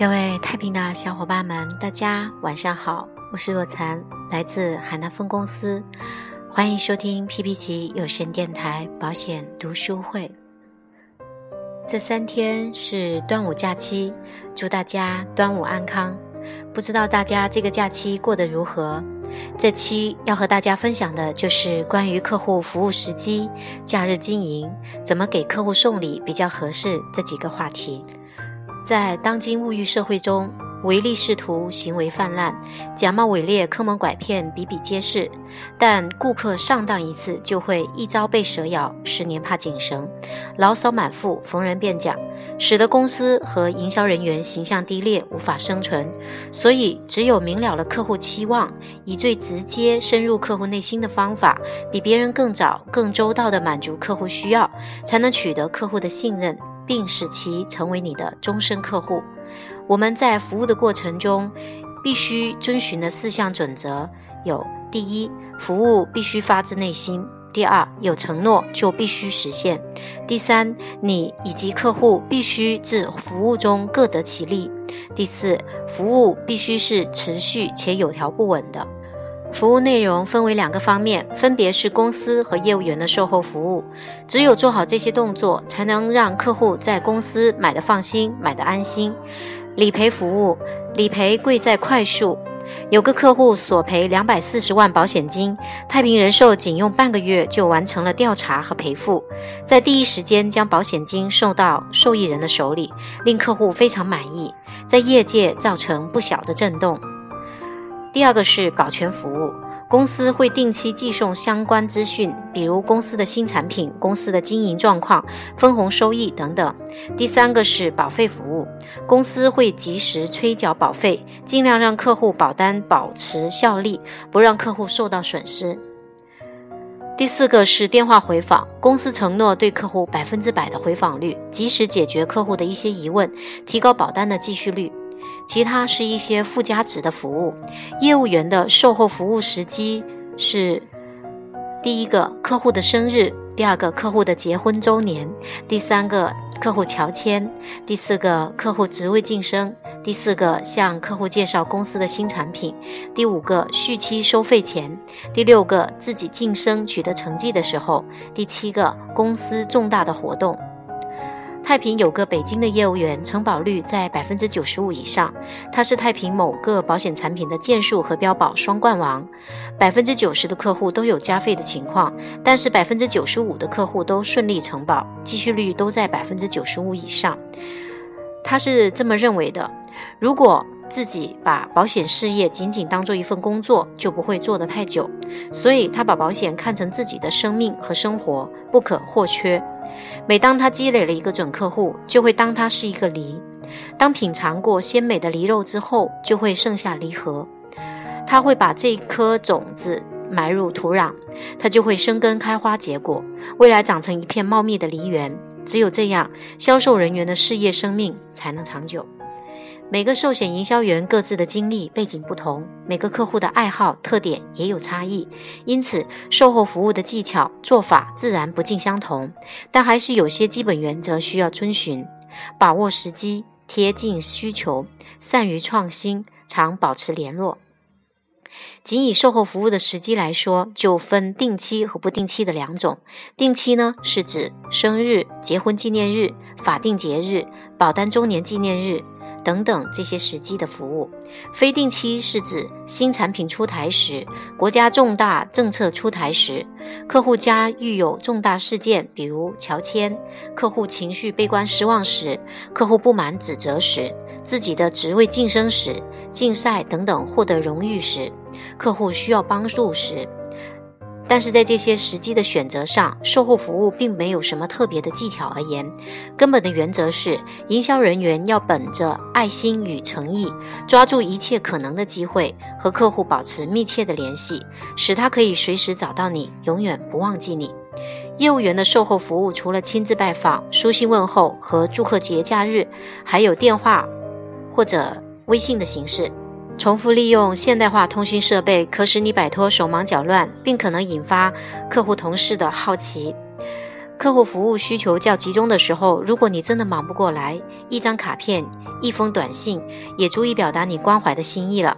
各位太平的小伙伴们，大家晚上好，我是若残，来自海南分公司，欢迎收听 P P 奇有声电台保险读书会。这三天是端午假期，祝大家端午安康。不知道大家这个假期过得如何？这期要和大家分享的就是关于客户服务时机、假日经营、怎么给客户送礼比较合适这几个话题。在当今物欲社会中，唯利是图行为泛滥，假冒伪劣、坑蒙拐骗比比皆是。但顾客上当一次，就会一朝被蛇咬，十年怕井绳，牢骚满腹，逢人便讲，使得公司和营销人员形象低劣，无法生存。所以，只有明了了客户期望，以最直接、深入客户内心的方法，比别人更早、更周到地满足客户需要，才能取得客户的信任。并使其成为你的终身客户。我们在服务的过程中，必须遵循的四项准则有：第一，服务必须发自内心；第二，有承诺就必须实现；第三，你以及客户必须自服务中各得其利；第四，服务必须是持续且有条不紊的。服务内容分为两个方面，分别是公司和业务员的售后服务。只有做好这些动作，才能让客户在公司买的放心，买的安心。理赔服务，理赔贵在快速。有个客户索赔两百四十万保险金，太平人寿仅用半个月就完成了调查和赔付，在第一时间将保险金送到受益人的手里，令客户非常满意，在业界造成不小的震动。第二个是保全服务，公司会定期寄送相关资讯，比如公司的新产品、公司的经营状况、分红收益等等。第三个是保费服务，公司会及时催缴保费，尽量让客户保单保持效力，不让客户受到损失。第四个是电话回访，公司承诺对客户百分之百的回访率，及时解决客户的一些疑问，提高保单的继续率。其他是一些附加值的服务，业务员的售后服务时机是：第一个客户的生日，第二个客户的结婚周年，第三个客户乔迁，第四个客户职位晋升，第四个向客户介绍公司的新产品，第五个续期收费前，第六个自己晋升取得成绩的时候，第七个公司重大的活动。太平有个北京的业务员，承保率在百分之九十五以上。他是太平某个保险产品的件数和标保双冠王，百分之九十的客户都有加费的情况，但是百分之九十五的客户都顺利承保，继续率都在百分之九十五以上。他是这么认为的：如果自己把保险事业仅仅当做一份工作，就不会做得太久。所以他把保险看成自己的生命和生活，不可或缺。每当他积累了一个准客户，就会当他是一个梨。当品尝过鲜美的梨肉之后，就会剩下梨核。他会把这颗种子埋入土壤，它就会生根开花结果，未来长成一片茂密的梨园。只有这样，销售人员的事业生命才能长久。每个寿险营销员各自的经历背景不同，每个客户的爱好特点也有差异，因此售后服务的技巧做法自然不尽相同。但还是有些基本原则需要遵循：把握时机，贴近需求，善于创新，常保持联络。仅以售后服务的时机来说，就分定期和不定期的两种。定期呢，是指生日、结婚纪念日、法定节日、保单周年纪念日。等等这些时机的服务，非定期是指新产品出台时、国家重大政策出台时、客户家遇有重大事件，比如乔迁、客户情绪悲观失望时、客户不满指责时、自己的职位晋升时、竞赛等等获得荣誉时、客户需要帮助时。但是在这些时机的选择上，售后服务并没有什么特别的技巧而言，根本的原则是，营销人员要本着爱心与诚意，抓住一切可能的机会，和客户保持密切的联系，使他可以随时找到你，永远不忘记你。业务员的售后服务除了亲自拜访、书信问候和祝贺节假日，还有电话或者微信的形式。重复利用现代化通讯设备，可使你摆脱手忙脚乱，并可能引发客户同事的好奇。客户服务需求较集中的时候，如果你真的忙不过来，一张卡片、一封短信也足以表达你关怀的心意了。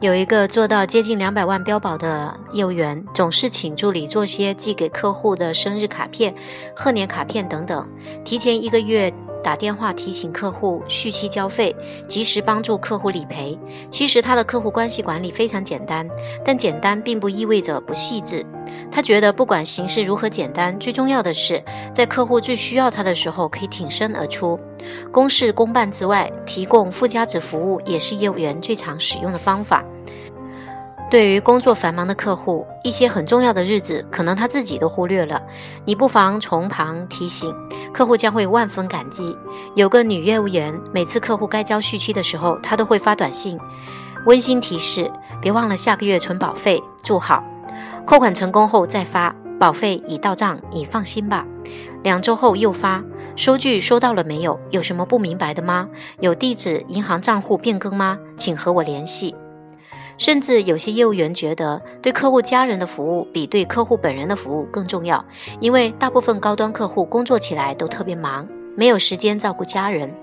有一个做到接近两百万标保的业务员，总是请助理做些寄给客户的生日卡片、贺年卡片等等，提前一个月打电话提醒客户续期交费，及时帮助客户理赔。其实他的客户关系管理非常简单，但简单并不意味着不细致。他觉得不管形式如何简单，最重要的是在客户最需要他的时候可以挺身而出。公事公办之外，提供附加值服务也是业务员最常使用的方法。对于工作繁忙的客户，一些很重要的日子，可能他自己都忽略了，你不妨从旁提醒，客户将会万分感激。有个女业务员，每次客户该交续期的时候，她都会发短信，温馨提示：别忘了下个月存保费，祝好。扣款成功后再发，保费已到账，你放心吧。两周后又发。收据收到了没有？有什么不明白的吗？有地址、银行账户变更吗？请和我联系。甚至有些业务员觉得，对客户家人的服务比对客户本人的服务更重要，因为大部分高端客户工作起来都特别忙。没有时间照顾家人，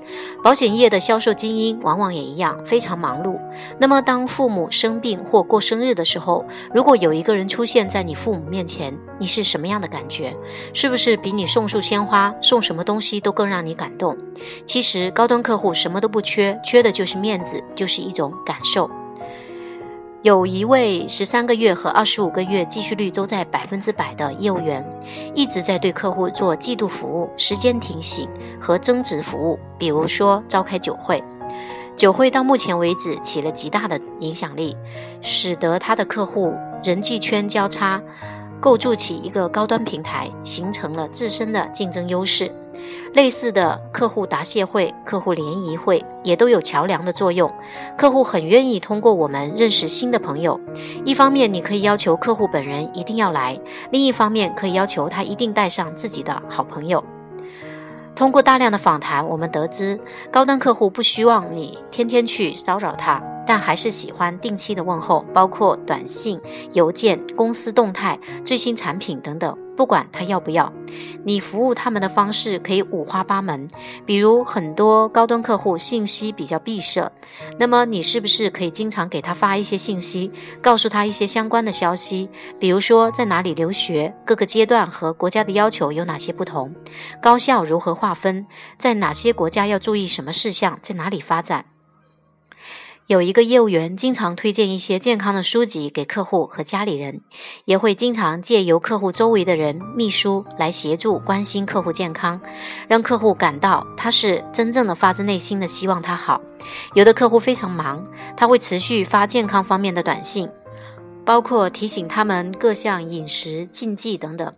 保险业的销售精英往往也一样非常忙碌。那么，当父母生病或过生日的时候，如果有一个人出现在你父母面前，你是什么样的感觉？是不是比你送束鲜花、送什么东西都更让你感动？其实，高端客户什么都不缺，缺的就是面子，就是一种感受。有一位十三个月和二十五个月继续率都在百分之百的业务员，一直在对客户做季度服务、时间提醒和增值服务。比如说召开酒会，酒会到目前为止起了极大的影响力，使得他的客户人际圈交叉，构筑起一个高端平台，形成了自身的竞争优势。类似的客户答谢会、客户联谊会也都有桥梁的作用。客户很愿意通过我们认识新的朋友。一方面，你可以要求客户本人一定要来；另一方面，可以要求他一定带上自己的好朋友。通过大量的访谈，我们得知，高端客户不希望你天天去骚扰他，但还是喜欢定期的问候，包括短信、邮件、公司动态、最新产品等等。不管他要不要，你服务他们的方式可以五花八门。比如很多高端客户信息比较闭塞，那么你是不是可以经常给他发一些信息，告诉他一些相关的消息？比如说在哪里留学，各个阶段和国家的要求有哪些不同，高校如何划分，在哪些国家要注意什么事项，在哪里发展？有一个业务员经常推荐一些健康的书籍给客户和家里人，也会经常借由客户周围的人、秘书来协助关心客户健康，让客户感到他是真正的发自内心的希望他好。有的客户非常忙，他会持续发健康方面的短信，包括提醒他们各项饮食禁忌等等。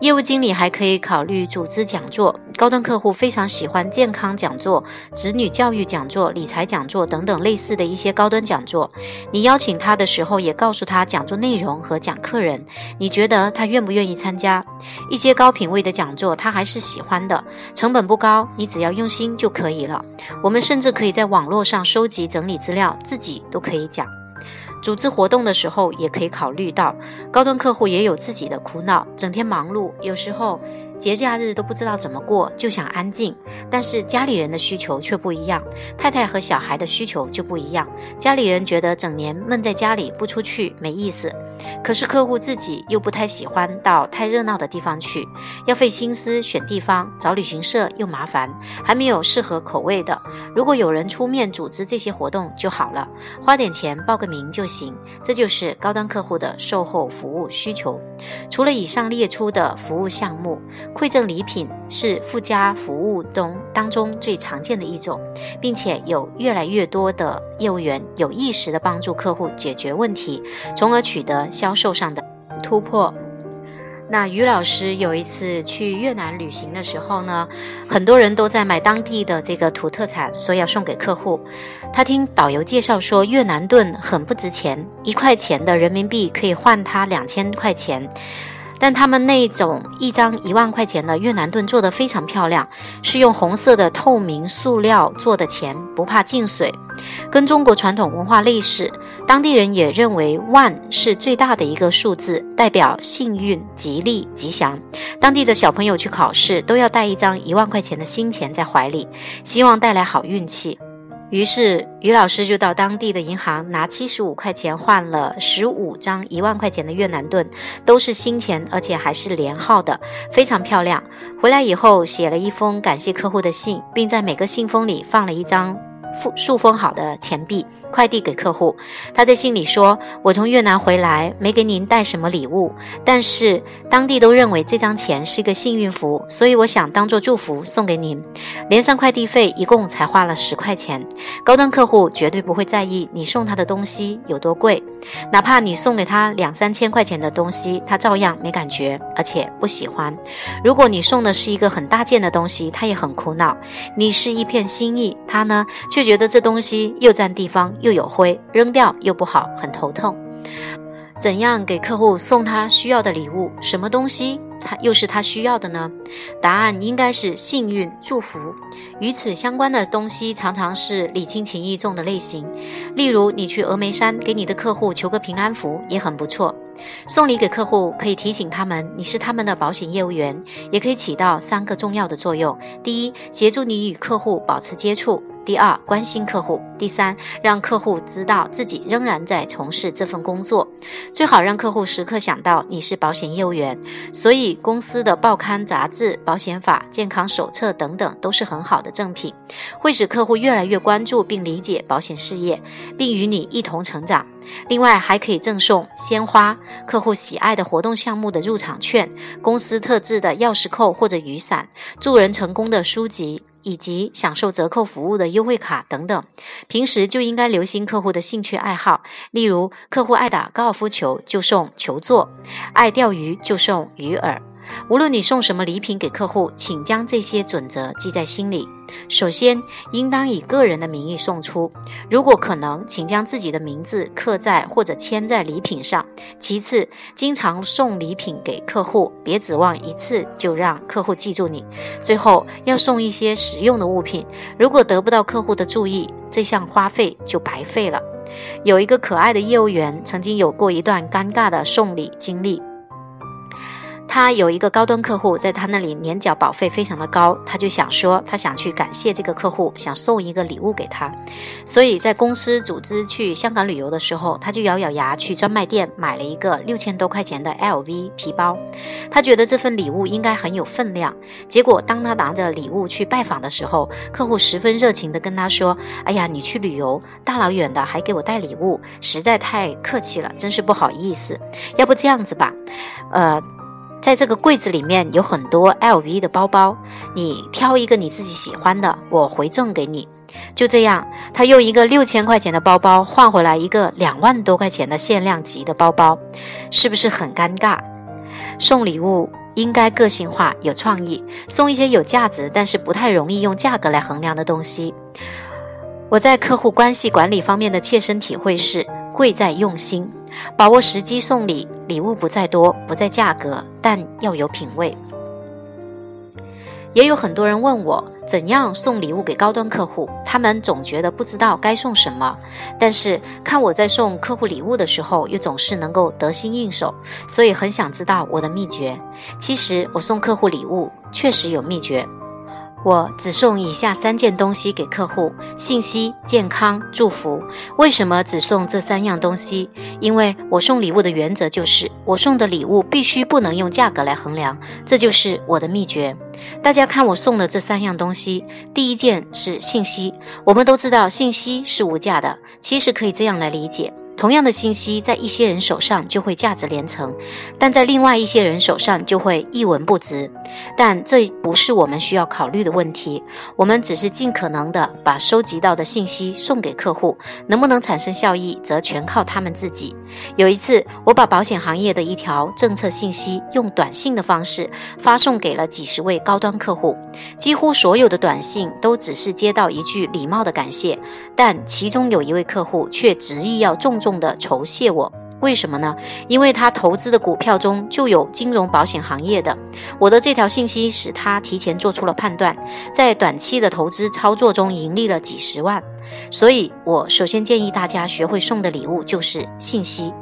业务经理还可以考虑组织讲座，高端客户非常喜欢健康讲座、子女教育讲座、理财讲座等等类似的一些高端讲座。你邀请他的时候，也告诉他讲座内容和讲课人，你觉得他愿不愿意参加？一些高品位的讲座，他还是喜欢的，成本不高，你只要用心就可以了。我们甚至可以在网络上收集整理资料，自己都可以讲。组织活动的时候，也可以考虑到高端客户也有自己的苦恼，整天忙碌，有时候。节假日都不知道怎么过，就想安静。但是家里人的需求却不一样，太太和小孩的需求就不一样。家里人觉得整年闷在家里不出去没意思，可是客户自己又不太喜欢到太热闹的地方去，要费心思选地方，找旅行社又麻烦，还没有适合口味的。如果有人出面组织这些活动就好了，花点钱报个名就行。这就是高端客户的售后服务需求。除了以上列出的服务项目。馈赠礼品是附加服务中当中最常见的一种，并且有越来越多的业务员有意识的帮助客户解决问题，从而取得销售上的突破。那于老师有一次去越南旅行的时候呢，很多人都在买当地的这个土特产，说要送给客户。他听导游介绍说，越南盾很不值钱，一块钱的人民币可以换他两千块钱。但他们那种一张一万块钱的越南盾做的非常漂亮，是用红色的透明塑料做的钱，不怕进水，跟中国传统文化类似。当地人也认为万是最大的一个数字，代表幸运、吉利、吉祥。当地的小朋友去考试都要带一张一万块钱的新钱在怀里，希望带来好运气。于是于老师就到当地的银行拿七十五块钱换了十五张一万块钱的越南盾，都是新钱，而且还是连号的，非常漂亮。回来以后写了一封感谢客户的信，并在每个信封里放了一张封塑封好的钱币。快递给客户，他在信里说：“我从越南回来，没给您带什么礼物，但是当地都认为这张钱是一个幸运符，所以我想当做祝福送给您。连上快递费，一共才花了十块钱。高端客户绝对不会在意你送他的东西有多贵，哪怕你送给他两三千块钱的东西，他照样没感觉，而且不喜欢。如果你送的是一个很大件的东西，他也很苦恼。你是一片心意，他呢却觉得这东西又占地方。”又有灰，扔掉又不好，很头痛。怎样给客户送他需要的礼物？什么东西他又是他需要的呢？答案应该是幸运祝福。与此相关的东西常常是礼轻情意重的类型。例如，你去峨眉山给你的客户求个平安符，也很不错。送礼给客户可以提醒他们你是他们的保险业务员，也可以起到三个重要的作用：第一，协助你与客户保持接触。第二，关心客户；第三，让客户知道自己仍然在从事这份工作。最好让客户时刻想到你是保险业务员。所以，公司的报刊杂志、保险法、健康手册等等都是很好的赠品，会使客户越来越关注并理解保险事业，并与你一同成长。另外，还可以赠送鲜花、客户喜爱的活动项目的入场券、公司特制的钥匙扣或者雨伞、助人成功的书籍。以及享受折扣服务的优惠卡等等，平时就应该留心客户的兴趣爱好。例如，客户爱打高尔夫球，就送球座；爱钓鱼，就送鱼饵。无论你送什么礼品给客户，请将这些准则记在心里。首先，应当以个人的名义送出，如果可能，请将自己的名字刻在或者签在礼品上。其次，经常送礼品给客户，别指望一次就让客户记住你。最后，要送一些实用的物品，如果得不到客户的注意，这项花费就白费了。有一个可爱的业务员曾经有过一段尴尬的送礼经历。他有一个高端客户，在他那里年缴保费非常的高，他就想说，他想去感谢这个客户，想送一个礼物给他。所以在公司组织去香港旅游的时候，他就咬咬牙去专卖店买了一个六千多块钱的 LV 皮包。他觉得这份礼物应该很有分量。结果当他拿着礼物去拜访的时候，客户十分热情的跟他说：“哎呀，你去旅游大老远的还给我带礼物，实在太客气了，真是不好意思。要不这样子吧，呃。”在这个柜子里面有很多 LV 的包包，你挑一个你自己喜欢的，我回赠给你。就这样，他用一个六千块钱的包包换回来一个两万多块钱的限量级的包包，是不是很尴尬？送礼物应该个性化、有创意，送一些有价值但是不太容易用价格来衡量的东西。我在客户关系管理方面的切身体会是：贵在用心。把握时机送礼，礼物不在多，不在价格，但要有品味。也有很多人问我，怎样送礼物给高端客户？他们总觉得不知道该送什么，但是看我在送客户礼物的时候，又总是能够得心应手，所以很想知道我的秘诀。其实我送客户礼物确实有秘诀。我只送以下三件东西给客户：信息、健康、祝福。为什么只送这三样东西？因为我送礼物的原则就是，我送的礼物必须不能用价格来衡量，这就是我的秘诀。大家看我送的这三样东西，第一件是信息。我们都知道信息是无价的，其实可以这样来理解。同样的信息，在一些人手上就会价值连城，但在另外一些人手上就会一文不值。但这不是我们需要考虑的问题，我们只是尽可能的把收集到的信息送给客户，能不能产生效益，则全靠他们自己。有一次，我把保险行业的一条政策信息用短信的方式发送给了几十位高端客户，几乎所有的短信都只是接到一句礼貌的感谢，但其中有一位客户却执意要重重。的酬谢我，为什么呢？因为他投资的股票中就有金融保险行业的。我的这条信息使他提前做出了判断，在短期的投资操作中盈利了几十万。所以我首先建议大家学会送的礼物就是信息。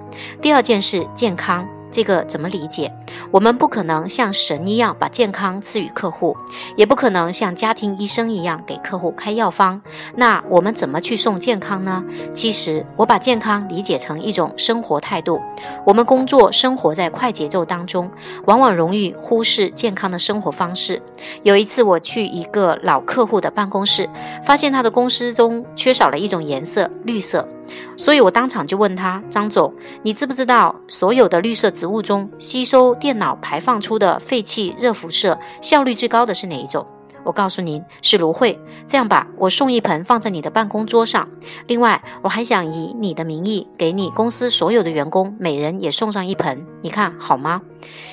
第二件事，健康。这个怎么理解？我们不可能像神一样把健康赐予客户，也不可能像家庭医生一样给客户开药方。那我们怎么去送健康呢？其实我把健康理解成一种生活态度。我们工作生活在快节奏当中，往往容易忽视健康的生活方式。有一次我去一个老客户的办公室，发现他的公司中缺少了一种颜色——绿色。所以我当场就问他：“张总，你知不知道所有的绿色植物中，吸收电脑排放出的废气热辐射效率最高的是哪一种？”我告诉您是芦荟。这样吧，我送一盆放在你的办公桌上。另外，我还想以你的名义给你公司所有的员工每人也送上一盆，你看好吗？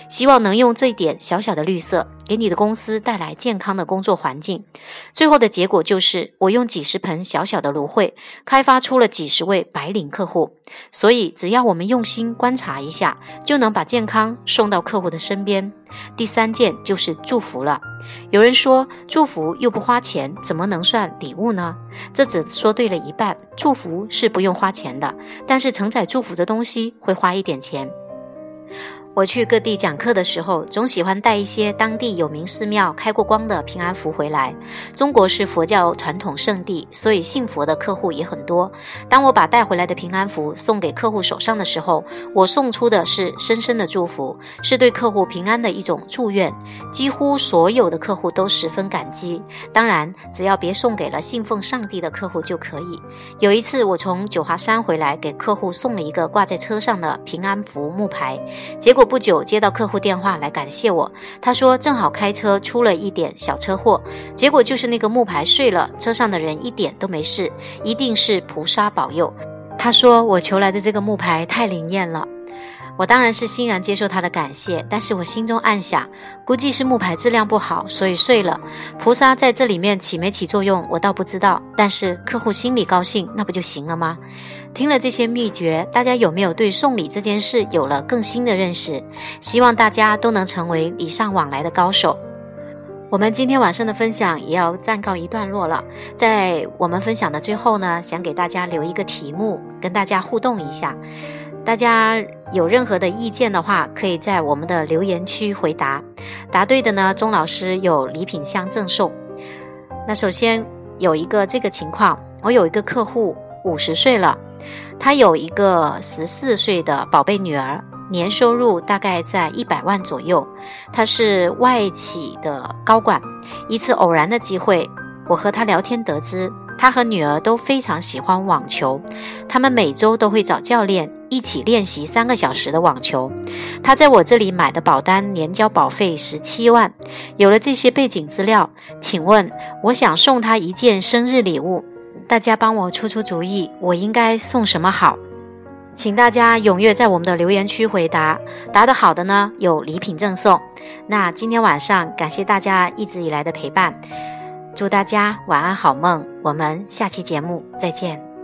希望能用这一点小小的绿色，给你的公司带来健康的工作环境。最后的结果就是，我用几十盆小小的芦荟，开发出了几十位白领客户。所以，只要我们用心观察一下，就能把健康送到客户的身边。第三件就是祝福了。有人说，祝福又不花钱，怎么能算礼物呢？这只说对了一半。祝福是不用花钱的，但是承载祝福的东西会花一点钱。我去各地讲课的时候，总喜欢带一些当地有名寺庙开过光的平安符回来。中国是佛教传统圣地，所以信佛的客户也很多。当我把带回来的平安符送给客户手上的时候，我送出的是深深的祝福，是对客户平安的一种祝愿。几乎所有的客户都十分感激。当然，只要别送给了信奉上帝的客户就可以。有一次，我从九华山回来，给客户送了一个挂在车上的平安符木牌，结果不久接到客户电话来感谢我，他说正好开车出了一点小车祸，结果就是那个木牌碎了，车上的人一点都没事，一定是菩萨保佑。他说我求来的这个木牌太灵验了，我当然是欣然接受他的感谢，但是我心中暗想，估计是木牌质量不好，所以碎了。菩萨在这里面起没起作用，我倒不知道，但是客户心里高兴，那不就行了吗？听了这些秘诀，大家有没有对送礼这件事有了更新的认识？希望大家都能成为礼尚往来的高手。我们今天晚上的分享也要暂告一段落了。在我们分享的最后呢，想给大家留一个题目，跟大家互动一下。大家有任何的意见的话，可以在我们的留言区回答。答对的呢，钟老师有礼品箱赠送。那首先有一个这个情况，我有一个客户五十岁了。他有一个十四岁的宝贝女儿，年收入大概在一百万左右。他是外企的高管。一次偶然的机会，我和他聊天得知，他和女儿都非常喜欢网球，他们每周都会找教练一起练习三个小时的网球。他在我这里买的保单年交保费十七万。有了这些背景资料，请问我想送他一件生日礼物。大家帮我出出主意，我应该送什么好？请大家踊跃在我们的留言区回答，答得好的呢有礼品赠送。那今天晚上感谢大家一直以来的陪伴，祝大家晚安好梦，我们下期节目再见。